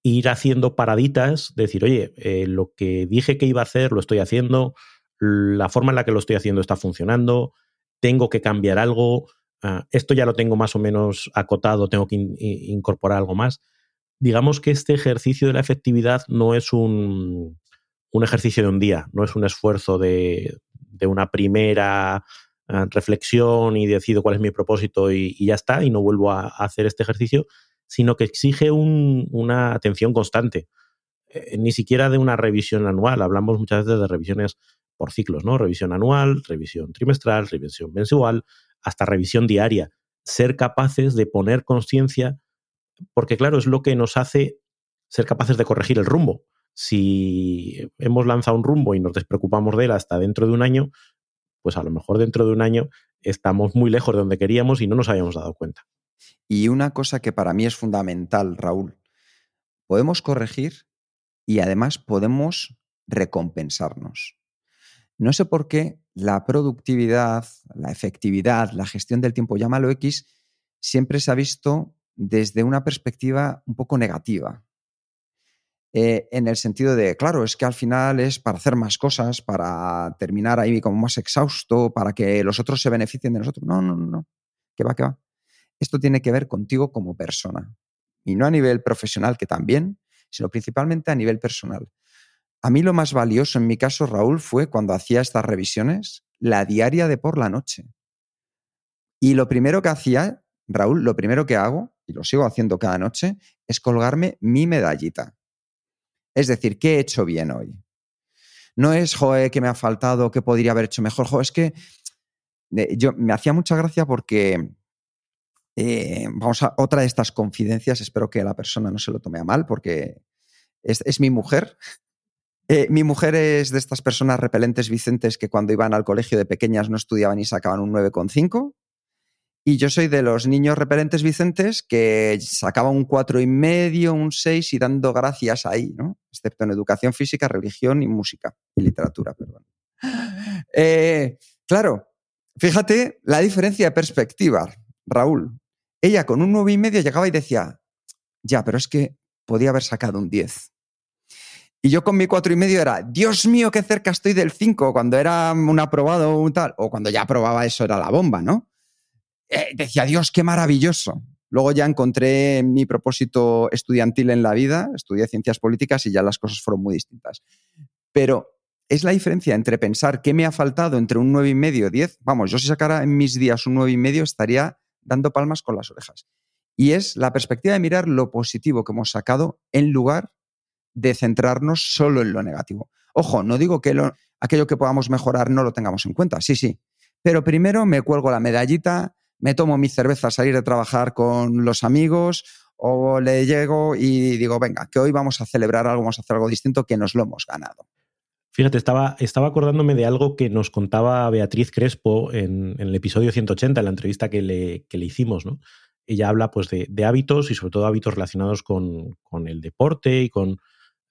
ir haciendo paraditas, decir, oye, eh, lo que dije que iba a hacer, lo estoy haciendo, la forma en la que lo estoy haciendo está funcionando, tengo que cambiar algo, uh, esto ya lo tengo más o menos acotado, tengo que in incorporar algo más. Digamos que este ejercicio de la efectividad no es un, un ejercicio de un día, no es un esfuerzo de, de una primera eh, reflexión y decido cuál es mi propósito y, ya está, y no vuelvo a, hacer este ejercicio, sino que exige un, una atención constante. Eh, ni siquiera de una revisión anual, hablamos muchas veces de revisiones por ciclos, ¿no? Revisión anual, revisión trimestral, revisión mensual, hasta revisión diaria. Ser capaces de poner conciencia, porque claro, es lo que nos hace ser capaces de corregir el rumbo si hemos lanzado un rumbo y nos despreocupamos de él hasta dentro de un año, pues a lo mejor dentro de un año estamos muy lejos de donde queríamos y no nos habíamos dado cuenta. Y una cosa que para mí es fundamental, Raúl, podemos corregir y además podemos recompensarnos. No sé por qué la productividad, la efectividad, la gestión del tiempo, llámalo X, siempre se ha visto desde una perspectiva un poco negativa eh, en el sentido de, claro, es que al final es para hacer más cosas, para terminar ahí como más exhausto, para que los otros se beneficien de nosotros. No, no, no, no. ¿Qué va, qué va? Esto tiene que ver contigo como persona. Y no a nivel profesional, que también, sino principalmente a nivel personal. A mí lo más valioso en mi caso, Raúl, fue cuando hacía estas revisiones, la diaria de por la noche. Y lo primero que hacía, Raúl, lo primero que hago, y lo sigo haciendo cada noche, es colgarme mi medallita. Es decir, ¿qué he hecho bien hoy? No es, joder, que me ha faltado, que podría haber hecho mejor. Joder, es que yo me hacía mucha gracia porque eh, vamos a otra de estas confidencias, espero que la persona no se lo tome a mal porque es, es mi mujer. Eh, mi mujer es de estas personas repelentes Vicentes que cuando iban al colegio de pequeñas no estudiaban y sacaban un 9,5. Y yo soy de los niños repelentes Vicentes que sacaban un cuatro y medio, un 6 y dando gracias ahí, ¿no? Excepto en educación física, religión y música y literatura, perdón. Eh, claro, fíjate la diferencia de perspectiva, Raúl. Ella con un nueve y medio llegaba y decía, ya, pero es que podía haber sacado un 10. Y yo con mi cuatro y medio era, Dios mío, qué cerca estoy del 5, cuando era un aprobado o un tal, o cuando ya aprobaba eso era la bomba, ¿no? Eh, decía, Dios, qué maravilloso. Luego ya encontré mi propósito estudiantil en la vida, estudié ciencias políticas y ya las cosas fueron muy distintas. Pero es la diferencia entre pensar qué me ha faltado entre un nueve y medio y 10. Vamos, yo si sacara en mis días un nueve y medio estaría dando palmas con las orejas. Y es la perspectiva de mirar lo positivo que hemos sacado en lugar de centrarnos solo en lo negativo. Ojo, no digo que lo- aquello que podamos mejorar no lo tengamos en cuenta, sí, sí. Pero primero me cuelgo la medallita, me tomo mi cerveza a salir de trabajar con los amigos o le llego y digo, venga, que hoy vamos a celebrar algo, vamos a hacer algo distinto que nos lo hemos ganado. Fíjate, estaba, estaba acordándome de algo que nos contaba Beatriz Crespo en, el episodio 180, en la entrevista que le, que le hicimos, ¿no? Ella habla pues de, de hábitos y sobre todo hábitos relacionados con, con el deporte y con,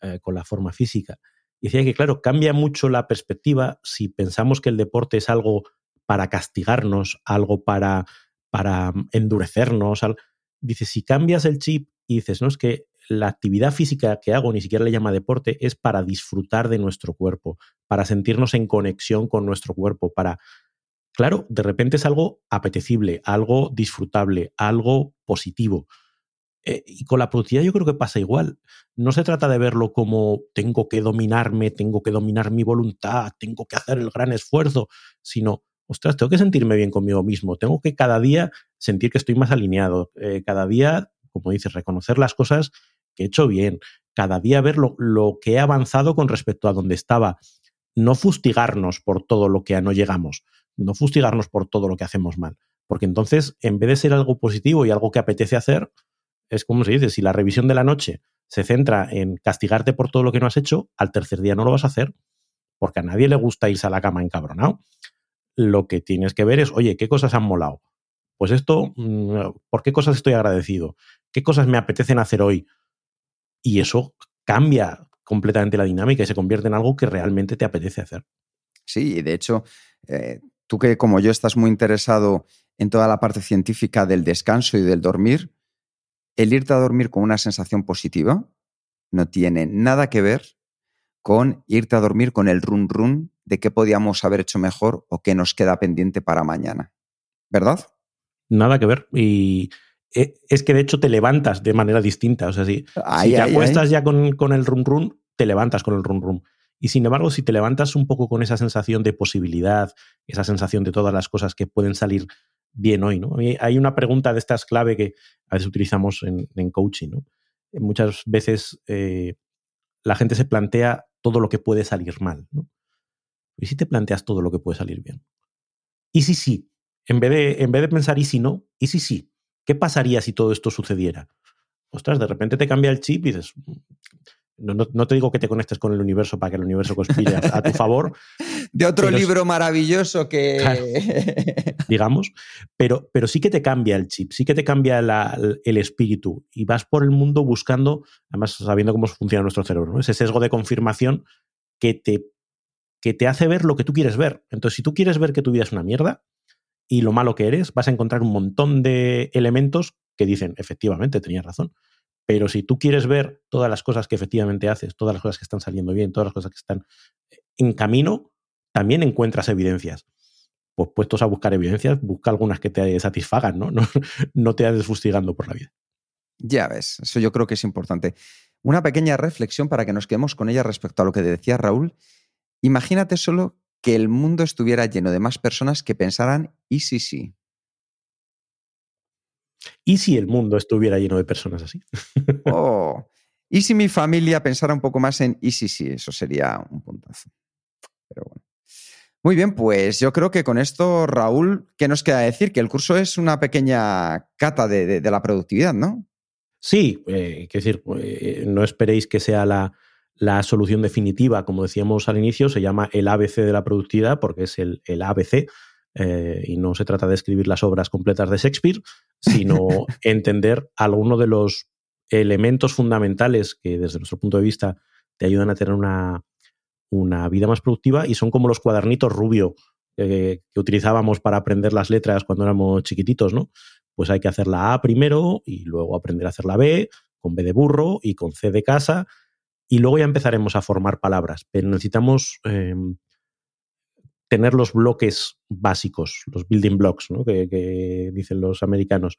eh, con la forma física. Y decía que, claro, cambia mucho la perspectiva si pensamos que el deporte es algo para castigarnos, algo para, para endurecernos. al- Dice, si cambias el chip y dices, no, es que la actividad física que hago ni siquiera le llama deporte, es para disfrutar de nuestro cuerpo, para sentirnos en conexión con nuestro cuerpo, para... Claro, de repente es algo apetecible, algo disfrutable, algo positivo. Eh, y con la productividad yo creo que pasa igual. No se trata de verlo como tengo que dominarme, tengo que dominar mi voluntad, tengo que hacer el gran esfuerzo, sino, ostras, tengo que sentirme bien conmigo mismo, tengo que cada día sentir que estoy más alineado, eh, cada día, como dices, reconocer las cosas que he hecho bien, cada día ver lo, lo que he avanzado con respecto a donde estaba, no fustigarnos por todo lo que no llegamos, no fustigarnos por todo lo que hacemos mal, porque entonces, en vez de ser algo positivo y algo que apetece hacer, es como se dice, si la revisión de la noche se centra en castigarte por todo lo que no has hecho, al tercer día no lo vas a hacer, porque a nadie le gusta irse a la cama encabronado. Lo que tienes que ver es, oye, ¿qué cosas han molado? Pues esto, mm, ¿por qué cosas estoy agradecido? ¿Qué cosas me apetecen hacer hoy? Y eso cambia completamente la dinámica y se convierte en algo que realmente te apetece hacer. Sí, y de hecho, eh, tú que como yo estás muy interesado en toda la parte científica del descanso y del dormir, el irte a dormir con una sensación positiva no tiene nada que ver con irte a dormir con el run run de qué podíamos haber hecho mejor o qué nos queda pendiente para mañana. ¿Verdad? Nada que ver. Y es que de hecho te levantas de manera distinta. O sea, si, Ay, si te ay, acuestas ay. ya con, con el run run, te levantas con el run run. Y sin embargo, si te levantas un poco con esa sensación de posibilidad, esa sensación de todas las cosas que pueden salir bien hoy, ¿no? Hay una pregunta de estas clave que a veces utilizamos en, en coaching, ¿no? Muchas veces eh, la gente se plantea todo lo que puede salir mal, ¿no? ¿Y si te planteas todo lo que puede salir bien? ¿Y si sí? En vez de, en vez de pensar, ¿y si no? ¿Y si sí? ¿Qué pasaría si todo esto sucediera? Ostras, de repente te cambia el chip y dices, no, no- no te digo que te conectes con el universo para que el universo conspire a, a tu favor, De otro es- libro maravilloso que... digamos, pero, pero sí que te cambia el chip, sí que te cambia la- el espíritu y vas por el mundo buscando, además sabiendo cómo funciona nuestro cerebro, ¿no? ese sesgo de confirmación que te, que te hace ver lo que tú quieres ver. Entonces, si tú quieres ver que tu vida es una mierda y lo malo que eres, vas a encontrar un montón de elementos que dicen, efectivamente, tenías razón. Pero si tú quieres ver todas las cosas que efectivamente haces, todas las cosas que están saliendo bien, todas las cosas que están en camino, también encuentras evidencias. Pues puestos a buscar evidencias, busca algunas que te satisfagan, ¿no? No, no te andes fustigando por la vida. Ya ves, eso yo creo que es importante. Una pequeña reflexión para que nos quedemos con ella respecto a lo que decía Raúl. Imagínate solo que el mundo estuviera lleno de más personas que pensaran, ¿y si sí? ¿Y si el mundo estuviera lleno de personas así? Oh, ¿y si mi familia pensara un poco más en, ¿y si sí? Eso sería un puntazo. Pero bueno. Muy bien, pues yo creo que con esto, Raúl, ¿qué nos queda decir? Que el curso es una pequeña cata de, de- de la productividad, ¿no? Sí, eh, quiero decir, eh, no esperéis que sea la, la solución definitiva, como decíamos al inicio, se llama el ABC de la productividad porque es el, el ABC eh, y no se trata de escribir las obras completas de Shakespeare, sino entender algunos de los elementos fundamentales que desde nuestro punto de vista te ayudan a tener una, una vida más productiva y son como los cuadernitos rubio eh, que utilizábamos para aprender las letras cuando éramos chiquititos, ¿no? Pues hay que hacer la A primero y luego aprender a hacer la B con B de burro y con C de casa y luego ya empezaremos a formar palabras, pero necesitamos eh, tener los bloques básicos, los building blocks, ¿no? que, que dicen los americanos.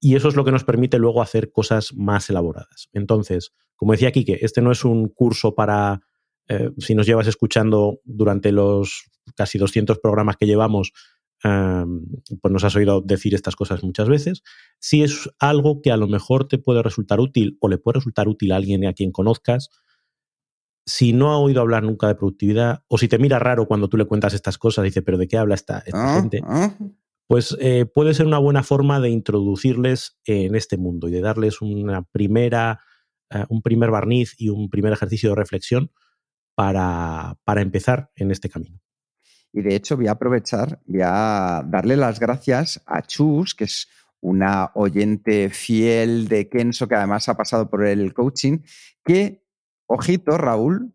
Y eso es lo que nos permite luego hacer cosas más elaboradas. Entonces, como decía Quique, este no es un curso para, eh, si nos llevas escuchando durante los casi 200 programas que llevamos, pues nos has oído decir estas cosas muchas veces. Si es algo que a lo mejor te puede resultar útil o le puede resultar útil a alguien a quien conozcas, si no ha oído hablar nunca de productividad o si te mira raro cuando tú le cuentas estas cosas, dice, pero ¿de qué habla esta, esta Ah, gente? ah. pues eh, puede ser una buena forma de introducirles en este mundo y de darles una primera, eh, un primer barniz y un primer ejercicio de reflexión para, para empezar en este camino. Y de hecho voy a aprovechar, voy a darle las gracias a Chus, que es una oyente fiel de Kenso, que además ha pasado por el coaching, que, ojito, Raúl,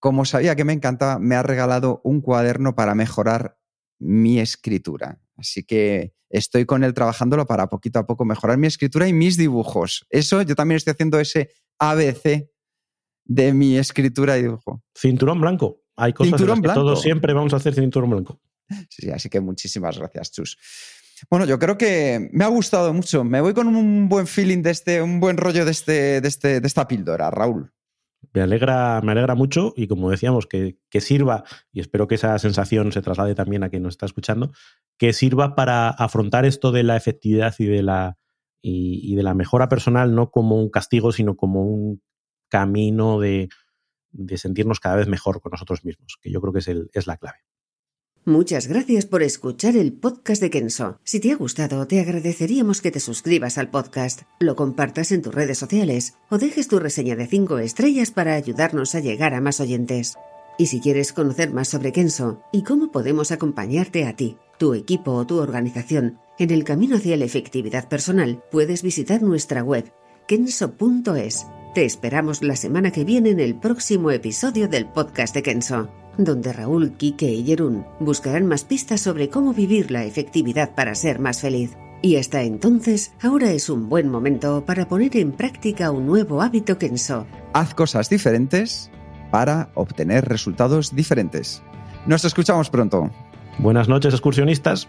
como sabía que me encantaba, me ha regalado un cuaderno para mejorar mi escritura. Así que estoy con él trabajándolo para poquito a poco mejorar mi escritura y mis dibujos. Eso, yo también estoy haciendo ese ABC de mi escritura y dibujo. Cinturón blanco. Hay cosas en Cinturón las que todos siempre vamos a hacer cinturón blanco. Sí, sí, así que muchísimas gracias, Chus. Bueno, yo creo que me ha gustado mucho. Me voy con un buen feeling de este, un buen rollo de, este, de, este, de esta píldora, Raúl. Me alegra, me alegra mucho y como decíamos, que, que sirva, y espero que esa sensación se traslade también a quien nos está escuchando, que sirva para afrontar esto de la efectividad y de la, y, y de la mejora personal, no como un castigo, sino como un camino de, de sentirnos cada vez mejor con nosotros mismos, que yo creo que es, el, es la clave. Muchas gracias por escuchar el podcast de Kenso. Si te ha gustado, te agradeceríamos que te suscribas al podcast, lo compartas en tus redes sociales o dejes tu reseña de 5 estrellas para ayudarnos a llegar a más oyentes. Y si quieres conocer más sobre Kenso y cómo podemos acompañarte a ti, tu equipo o tu organización en el camino hacia la efectividad personal, puedes visitar nuestra web kenso.es. Te esperamos la semana que viene en el próximo episodio del podcast de Kenso, donde Raúl, Quique y Jerún buscarán más pistas sobre cómo vivir la efectividad para ser más feliz. Y hasta entonces, ahora es un buen momento para poner en práctica un nuevo hábito Kenso. Haz cosas diferentes para obtener resultados diferentes. Nos escuchamos pronto. Buenas noches, excursionistas.